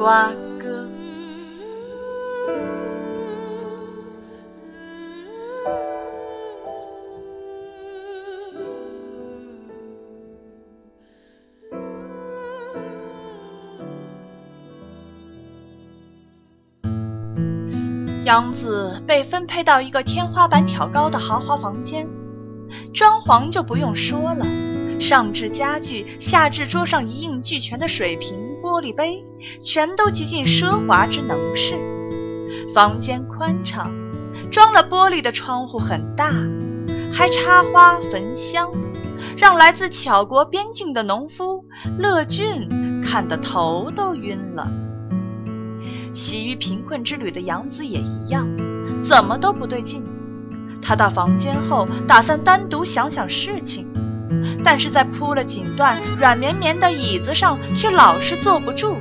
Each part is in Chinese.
瓜哥。杨子被分配到一个天花板挑高的豪华房间，装潢就不用说了，上至家具，下至桌上一应俱全的水瓶、玻璃杯，全都极尽奢华之能事。房间宽敞，装了玻璃的窗户很大，还插花焚香，让来自巧国边境的农夫乐俊看得头都晕了。习于贫困之旅的杨子也一样，怎么都不对劲。他到房间后，打算单独想想事情，但是在铺了锦缎、软绵绵的椅子上，却老是坐不住。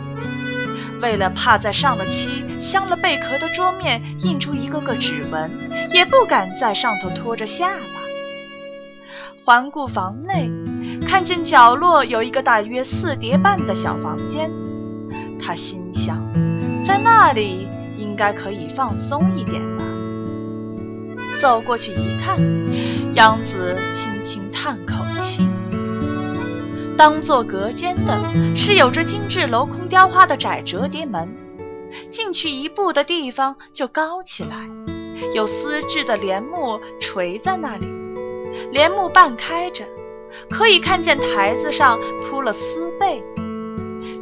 为了怕在上了漆、镶了贝壳的桌面印出一个个指纹，也不敢在上头拖着下巴。环顾房内，看见角落有一个大约四叠半的小房间，他心想。在那里应该可以放松一点吧。走过去一看，杨子轻轻叹口气。当做隔间的是有着精致镂空雕花的窄折叠门，进去一步的地方就高起来，有丝质的帘幕垂在那里，帘幕半开着，可以看见台子上铺了丝被。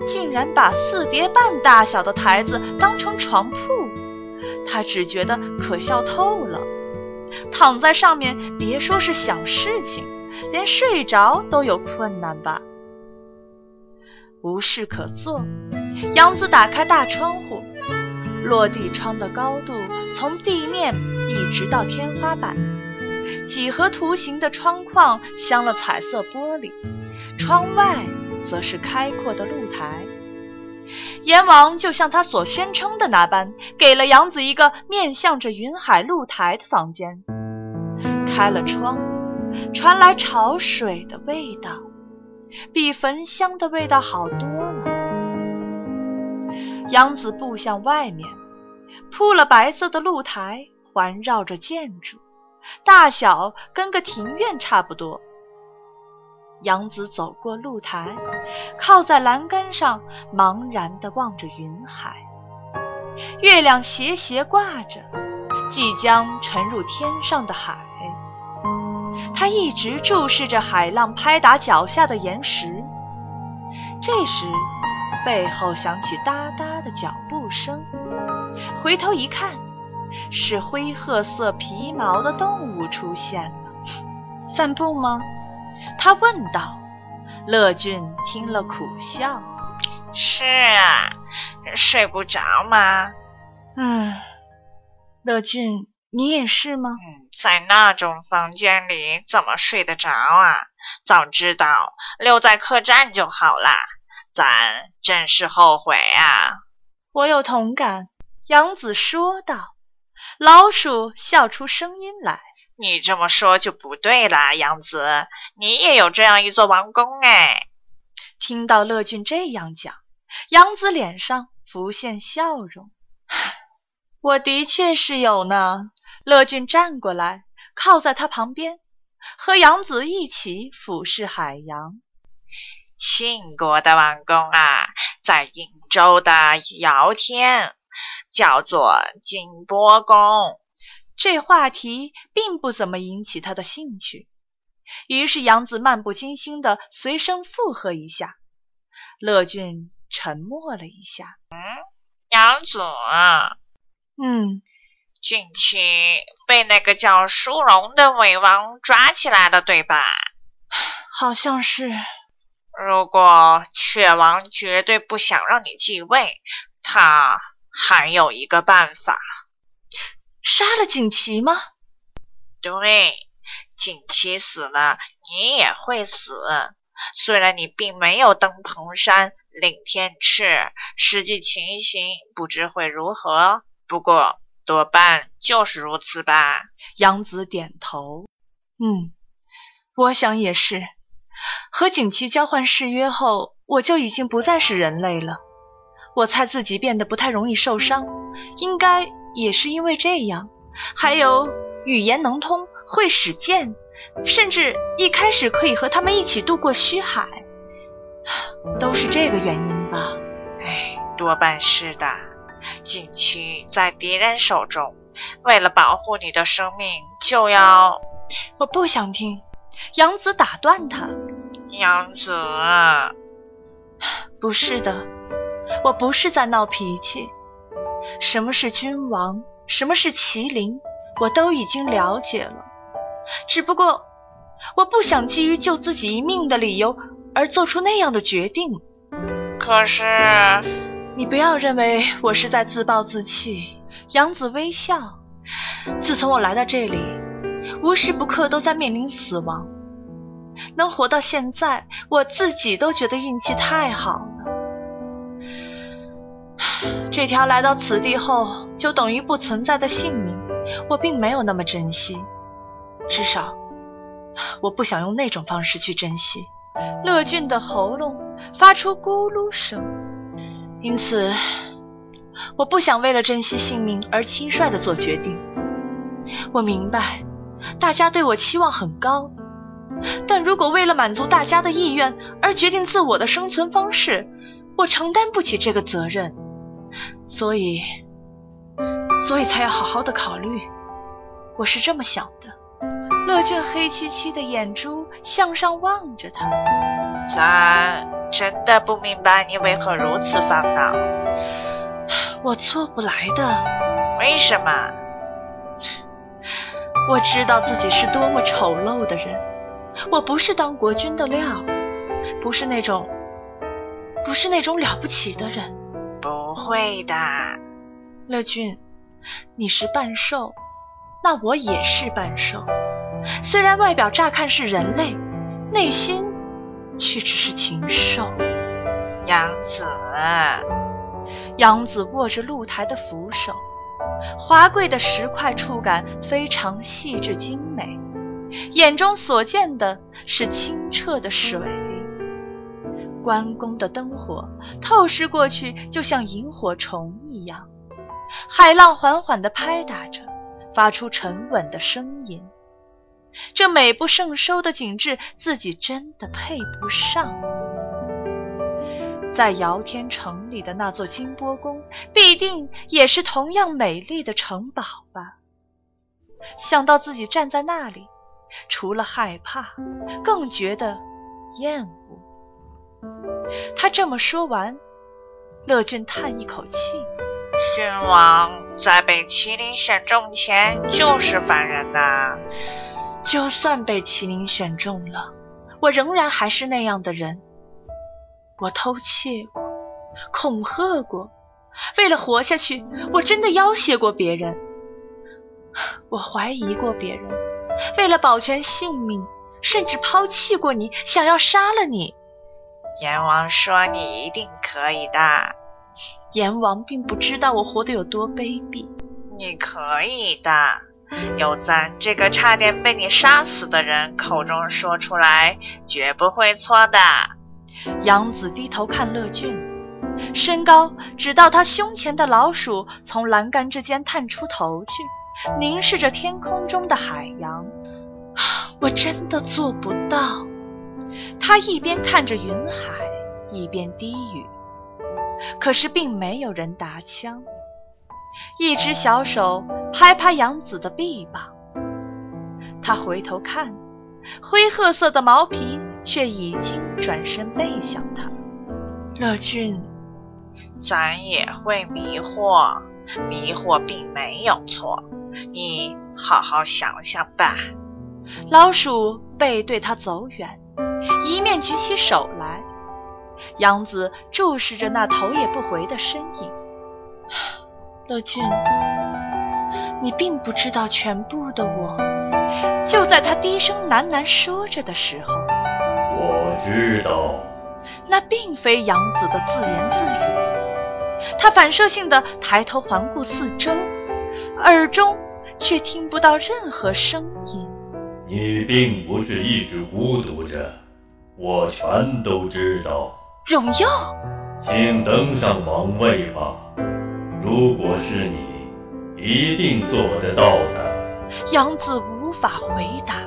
竟然把四叠半大小的台子当成床铺，他只觉得可笑透了。躺在上面，别说是想事情，连睡着都有困难吧。无事可做，杨子打开大窗户，落地窗的高度从地面一直到天花板，几何图形的窗框镶了彩色玻璃，窗外。则是开阔的露台，阎王就像他所宣称的那般，给了杨子一个面向着云海露台的房间。开了窗，传来潮水的味道，比焚香的味道好多了。杨子步向外面，铺了白色的露台，环绕着建筑，大小跟个庭院差不多。杨子走过露台，靠在栏杆上，茫然地望着云海。月亮斜斜挂着，即将沉入天上的海。他一直注视着海浪拍打脚下的岩石。这时，背后响起哒哒的脚步声。回头一看，是灰褐色皮毛的动物出现了。散步吗？他问道：“乐俊听了苦笑，是啊，睡不着吗？嗯，乐俊，你也是吗？在那种房间里怎么睡得着啊？早知道留在客栈就好啦，咱真是后悔啊！我有同感。”杨子说道。老鼠笑出声音来。你这么说就不对了，杨子，你也有这样一座王宫哎。听到乐俊这样讲，杨子脸上浮现笑容。我的确是有呢。乐俊站过来，靠在他旁边，和杨子一起俯视海洋。庆国的王宫啊，在颍州的尧天，叫做景波宫。这话题并不怎么引起他的兴趣，于是杨子漫不经心地随声附和一下。乐俊沉默了一下。嗯，杨子，嗯，近期被那个叫舒荣的伪王抓起来了，对吧？好像是。如果雀王绝对不想让你继位，他还有一个办法，杀了锦旗吗？对，锦旗死了，你也会死。虽然你并没有登蓬山领天敕，实际情形不知会如何，不过多半就是如此吧。杨子点头，嗯，我想也是。和景琦交换誓约后，我就已经不再是人类了。我猜自己变得不太容易受伤，应该也是因为这样。还有语言能通，会使剑，甚至一开始可以和他们一起渡过虚海，都是这个原因吧？哎，多半是的。锦旗在敌人手中，为了保护你的生命，就要……我不想听。杨子打断他：“杨子，不是的。”我不是在闹脾气。什么是君王，什么是麒麟，我都已经了解了。只不过，我不想基于救自己一命的理由而做出那样的决定。可是，你不要认为我是在自暴自弃。杨子微笑。自从我来到这里，无时不刻都在面临死亡。能活到现在，我自己都觉得运气太好了。这条来到此地后就等于不存在的性命，我并没有那么珍惜，至少我不想用那种方式去珍惜。乐俊的喉咙发出咕噜声，因此我不想为了珍惜性命而轻率的做决定。我明白大家对我期望很高，但如果为了满足大家的意愿而决定自我的生存方式，我承担不起这个责任。所以，所以才要好好的考虑。我是这么想的。乐俊黑漆漆的眼珠向上望着他。咱真的不明白你为何如此烦恼。我做不来的。为什么？我知道自己是多么丑陋的人。我不是当国君的料，不是那种，不是那种了不起的人。不会的，乐俊，你是半兽，那我也是半兽。虽然外表乍看是人类，内心却只是禽兽。杨子，杨子握着露台的扶手，华贵的石块触感非常细致精美，眼中所见的是清澈的水。关公的灯火透视过去，就像萤火虫一样。海浪缓缓地拍打着，发出沉稳的声音。这美不胜收的景致，自己真的配不上。在尧天城里的那座金波宫，必定也是同样美丽的城堡吧？想到自己站在那里，除了害怕，更觉得厌恶。他这么说完，乐俊叹一口气：“君王在被麒麟选中前就是凡人呐。就算被麒麟选中了，我仍然还是那样的人。我偷窃过，恐吓过，为了活下去，我真的要挟过别人。我怀疑过别人，为了保全性命，甚至抛弃过你，想要杀了你。”阎王说：“你一定可以的。”阎王并不知道我活得有多卑鄙。你可以的，有咱这个差点被你杀死的人口中说出来，绝不会错的。杨子低头看乐俊，身高只到他胸前的老鼠从栏杆之间探出头去，凝视着天空中的海洋。我真的做不到。他一边看着云海，一边低语。可是并没有人答腔。一只小手拍拍杨子的臂膀，他回头看，灰褐色的毛皮却已经转身背向他。乐俊，咱也会迷惑，迷惑并没有错。你好好想想吧。老鼠背对他走远。一面举起手来，杨子注视着那头也不回的身影。乐俊，你并不知道全部的我。就在他低声喃喃说着的时候，我知道，那并非杨子的自言自语。他反射性的抬头环顾四周，耳中却听不到任何声音。你并不是一直孤独着，我全都知道。荣耀，请登上王位吧。如果是你，一定做得到的。杨子无法回答，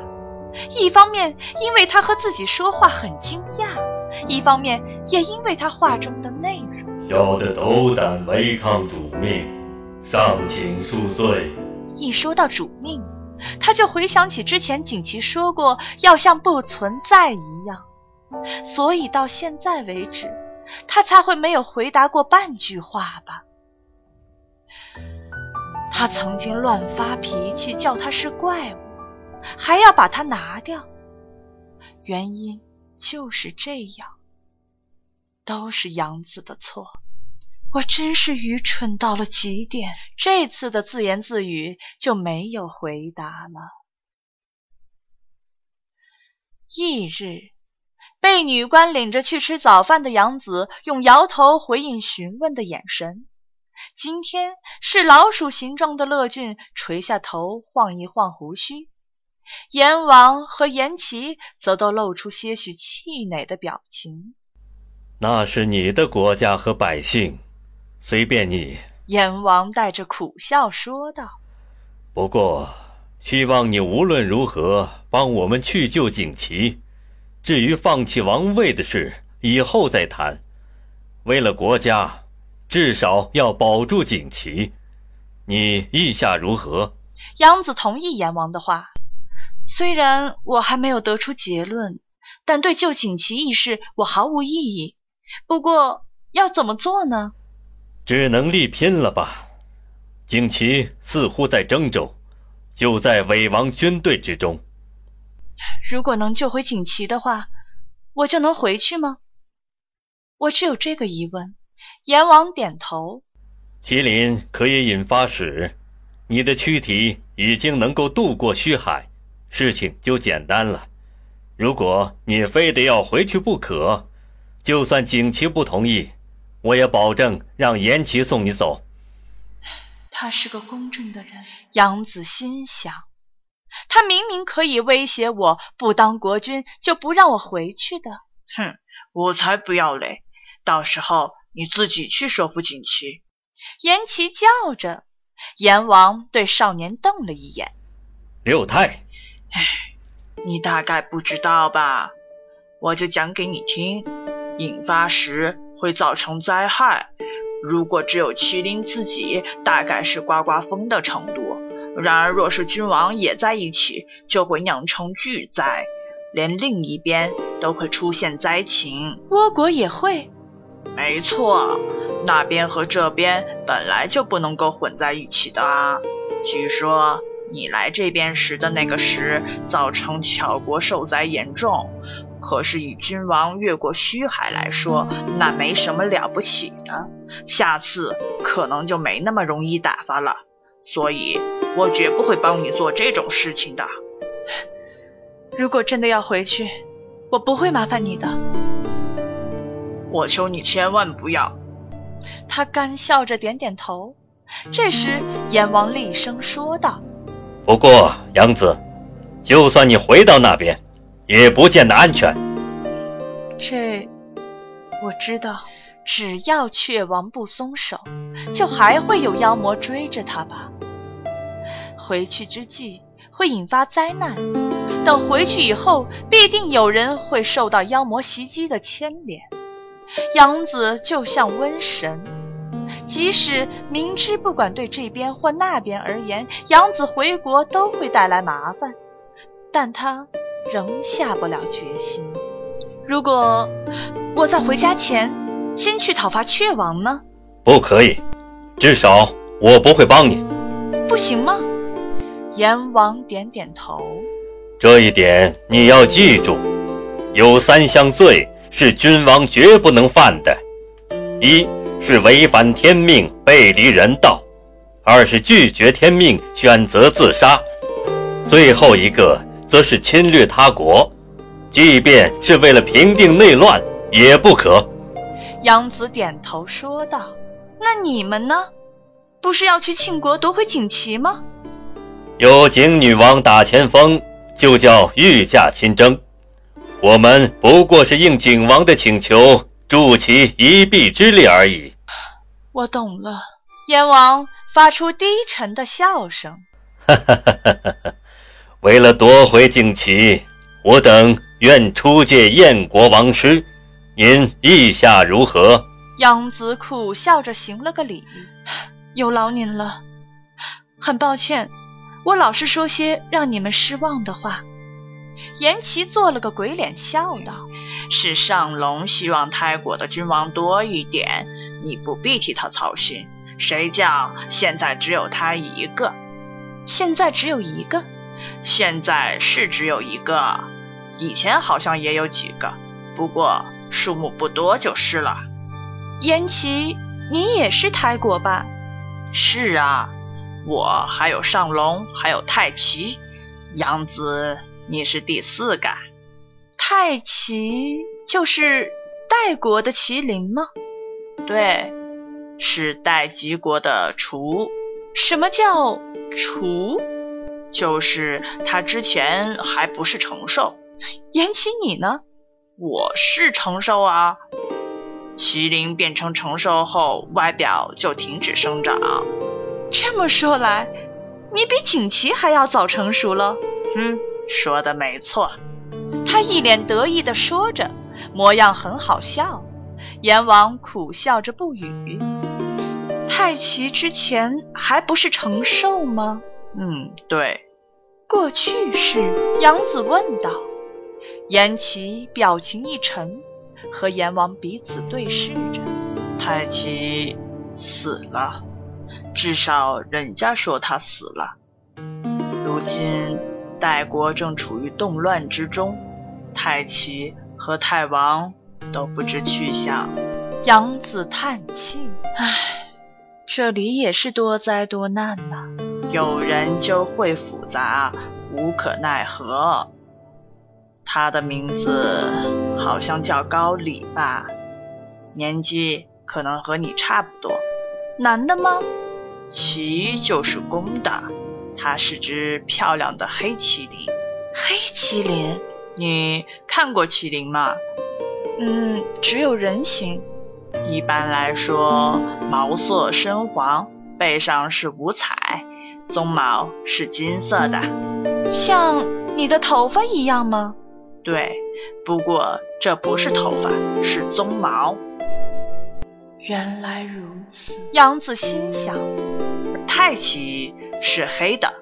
一方面因为他和自己说话很惊讶，一方面也因为他话中的内容。小的斗胆违抗主命，尚请恕罪。一说到主命，他就回想起之前锦旗说过要像不存在一样，所以到现在为止，他才会没有回答过半句话吧。他曾经乱发脾气，叫他是怪物，还要把他拿掉。原因就是这样，都是杨子的错。我真是愚蠢到了极点。这次的自言自语就没有回答了。翌日，被女官领着去吃早饭的杨子，用摇头回应询问的眼神。今天是老鼠形状的乐俊垂下头，晃一晃胡须；阎王和阎齐则都露出些许气馁的表情。那是你的国家和百姓，随便你。阎王带着苦笑说道：“不过，希望你无论如何帮我们去救景琦。至于放弃王位的事，以后再谈。为了国家。”至少要保住锦旗，你意下如何？杨子同意阎王的话，虽然我还没有得出结论，但对救锦旗一事我毫无异议。不过要怎么做呢？只能力拼了吧。锦旗似乎在郑州，就在伪王军队之中。如果能救回锦旗的话，我就能回去吗？我只有这个疑问。阎王点头，麒麟可以引发使，你的躯体已经能够渡过虚海，事情就简单了。如果你非得要回去不可，就算景琦不同意，我也保证让严琦送你走。他是个公正的人，杨子心想，他明明可以威胁我不当国君就不让我回去的。哼，我才不要嘞！到时候。你自己去说服锦旗。严琦叫着，阎王对少年瞪了一眼。六太，哎，你大概不知道吧？我就讲给你听。引发时会造成灾害。如果只有麒麟自己，大概是刮刮风的程度。然而，若是君王也在一起，就会酿成巨灾，连另一边都会出现灾情。倭国也会。没错，那边和这边本来就不能够混在一起的啊。据说你来这边时的那个时，造成巧国受灾严重。可是以君王越过虚海来说，那没什么了不起的。下次可能就没那么容易打发了。所以我绝不会帮你做这种事情的。如果真的要回去，我不会麻烦你的。我求你千万不要！他干笑着点点头。这时，阎王厉声说道：“不过，杨子，就算你回到那边，也不见得安全。”这我知道。只要雀王不松手，就还会有妖魔追着他吧。回去之际会引发灾难，等回去以后，必定有人会受到妖魔袭击的牵连。杨子就像瘟神，即使明知不管对这边或那边而言，杨子回国都会带来麻烦，但他仍下不了决心。如果我在回家前先去讨伐雀王呢？不可以，至少我不会帮你。不行吗？阎王点点头。这一点你要记住，有三项罪。是君王绝不能犯的：一是违反天命，背离人道；二是拒绝天命，选择自杀；最后一个则是侵略他国，即便是为了平定内乱，也不可。杨子点头说道：“那你们呢？不是要去庆国夺回锦旗吗？”有景女王打前锋，就叫御驾亲征。我们不过是应景王的请求，助其一臂之力而已。我懂了。燕王发出低沉的笑声。哈哈哈哈哈！为了夺回景旗，我等愿出借燕国王师。您意下如何？杨子苦笑着行了个礼，有劳您了。很抱歉。我老是说些让你们失望的话。严琦做了个鬼脸，笑道：“是上龙希望泰国的君王多一点，你不必替他操心。谁叫现在只有他一个？现在只有一个？现在是只有一个，以前好像也有几个，不过数目不多就是了。”严琦，你也是泰国吧？是啊。我还有上龙，还有泰奇，杨子，你是第四个。太奇就是代国的麒麟吗？对，是代吉国的雏。什么叫雏？就是他之前还不是成兽。延期你呢？我是成兽啊。麒麟变成成兽后，外表就停止生长。这么说来，你比锦旗还要早成熟了。哼，说的没错。他一脸得意地说着，模样很好笑。阎王苦笑着不语。太奇之前还不是成兽吗？嗯，对。过去式？杨子问道。阎齐表情一沉，和阎王彼此对视着。太奇死了。至少人家说他死了。如今代国正处于动乱之中，太齐和太王都不知去向。杨子叹气：“唉，这里也是多灾多难呐。有人就会复杂，无可奈何。他的名字好像叫高礼吧？年纪可能和你差不多。男的吗？”齐就是公的，它是只漂亮的黑麒麟。黑麒麟，你看过麒麟吗？嗯，只有人形。一般来说，毛色深黄，背上是五彩，鬃毛是金色的，像你的头发一样吗？对，不过这不是头发，是鬃毛。原来如此，杨子心想。太奇是黑的，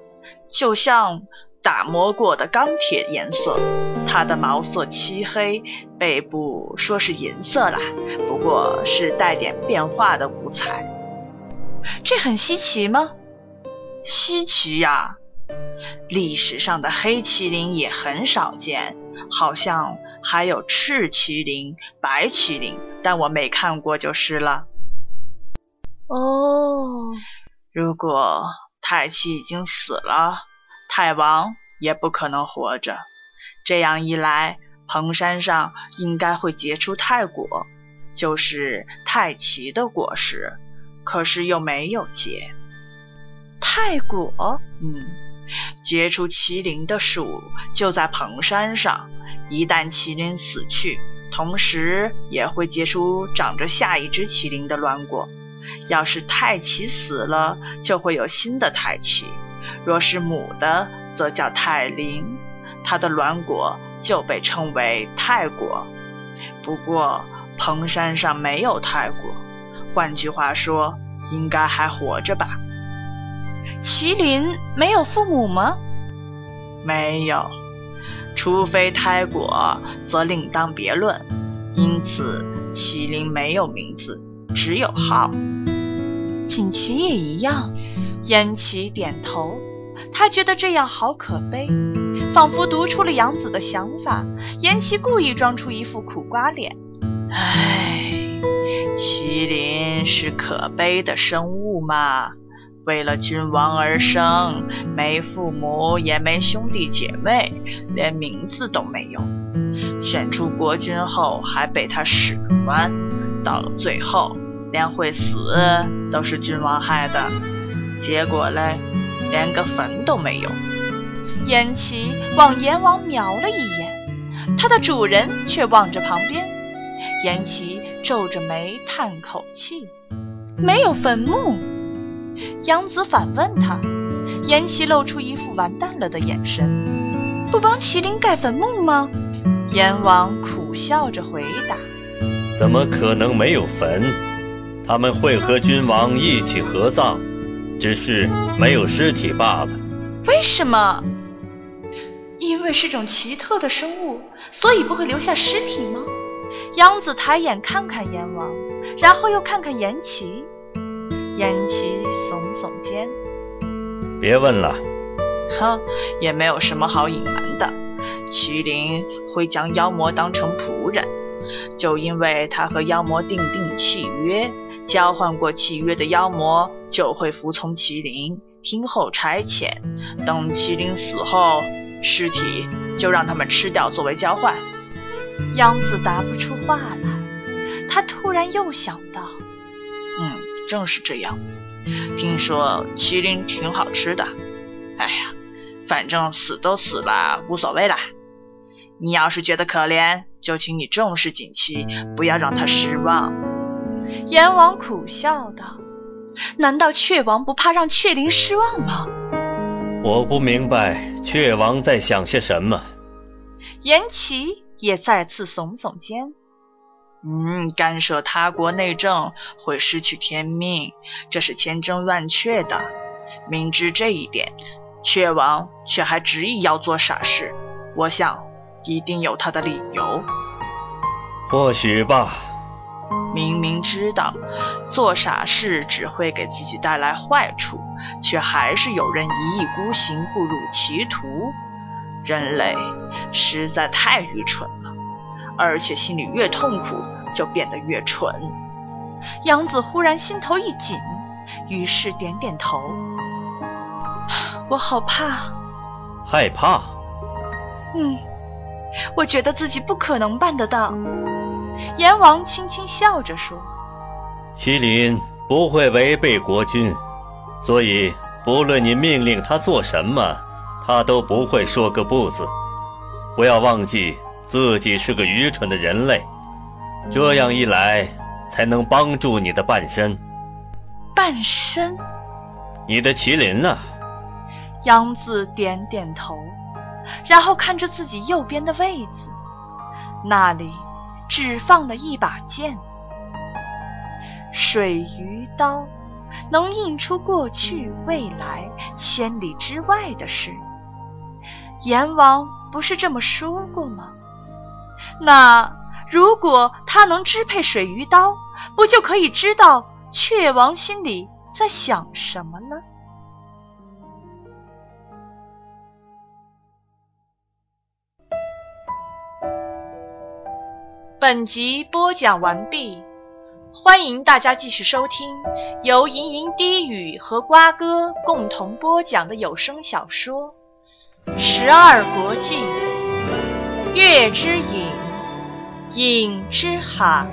就像打磨过的钢铁颜色。它的毛色漆黑，背部说是银色啦，不过是带点变化的五彩。这很稀奇吗？稀奇呀！历史上的黑麒麟也很少见，好像还有赤麒麟、白麒麟。但我没看过就是了。哦，如果太七已经死了，太王也不可能活着。这样一来，蓬山上应该会结出太果，就是太奇的果实。可是又没有结。太果，嗯，结出麒麟的树就在蓬山上。一旦麒麟死去，同时也会结出长着下一只麒麟的卵果。要是太奇死了，就会有新的太奇；若是母的，则叫太灵，它的卵果就被称为太果。不过蓬山上没有太果，换句话说，应该还活着吧？麒麟没有父母吗？没有。除非胎果，则另当别论。因此，麒麟没有名字，只有好。锦旗也一样。燕齐点头，他觉得这样好可悲，仿佛读出了杨子的想法。燕齐故意装出一副苦瓜脸：“唉，麒麟是可悲的生物嘛，为了君王而生，没父母也没兄弟姐妹，连名字都没有。选出国君后还被他使唤，到了最后连会死都是君王害的。结果嘞，连个坟都没有。燕齐往阎王瞄了一眼，他的主人却望着旁边。燕齐皱着眉叹口气：“没有坟墓。”杨子反问他，燕齐露出一副完蛋了的眼神：“不帮麒麟盖坟墓吗？”阎王苦笑着回答：“怎么可能没有坟？他们会和君王一起合葬，只是没有尸体罢了。”为什么？因为是种奇特的生物，所以不会留下尸体吗？杨子抬眼看看阎王，然后又看看颜齐。颜齐耸耸肩：“别问了。”哼，也没有什么好隐瞒的。麒麟会将妖魔当成仆人，就因为他和妖魔订定契约，交换过契约的妖魔就会服从麒麟，听候差遣。等麒麟死后，尸体就让他们吃掉作为交换。杨子答不出话来，他突然又想到，嗯，正是这样。听说麒麟挺好吃的。哎呀，反正死都死了，无所谓啦。你要是觉得可怜，就请你重视锦旗，不要让他失望。阎王苦笑道：“难道雀王不怕让雀灵失望吗？”我不明白雀王在想些什么。严琦也再次耸耸肩：“嗯，干涉他国内政会失去天命，这是千真万确的。明知这一点，雀王却还执意要做傻事。我想。”一定有他的理由，或许吧。明明知道做傻事只会给自己带来坏处，却还是有人一意孤行，误入歧途。人类实在太愚蠢了，而且心里越痛苦，就变得越蠢。杨子忽然心头一紧，于是点点头。我好怕，害怕。嗯。我觉得自己不可能办得到。阎王轻轻笑着说：“麒麟不会违背国君，所以不论你命令他做什么，他都不会说个不字。不要忘记自己是个愚蠢的人类，这样一来才能帮助你的半身。半身？你的麒麟呢？”杨子点点头。然后看着自己右边的位子，那里只放了一把剑。水鱼刀能映出过去、未来、千里之外的事。阎王不是这么说过吗？那如果他能支配水鱼刀，不就可以知道雀王心里在想什么了？本集播讲完毕，欢迎大家继续收听由吟吟低语和瓜哥共同播讲的有声小说《十二国记·月之影，影之海》。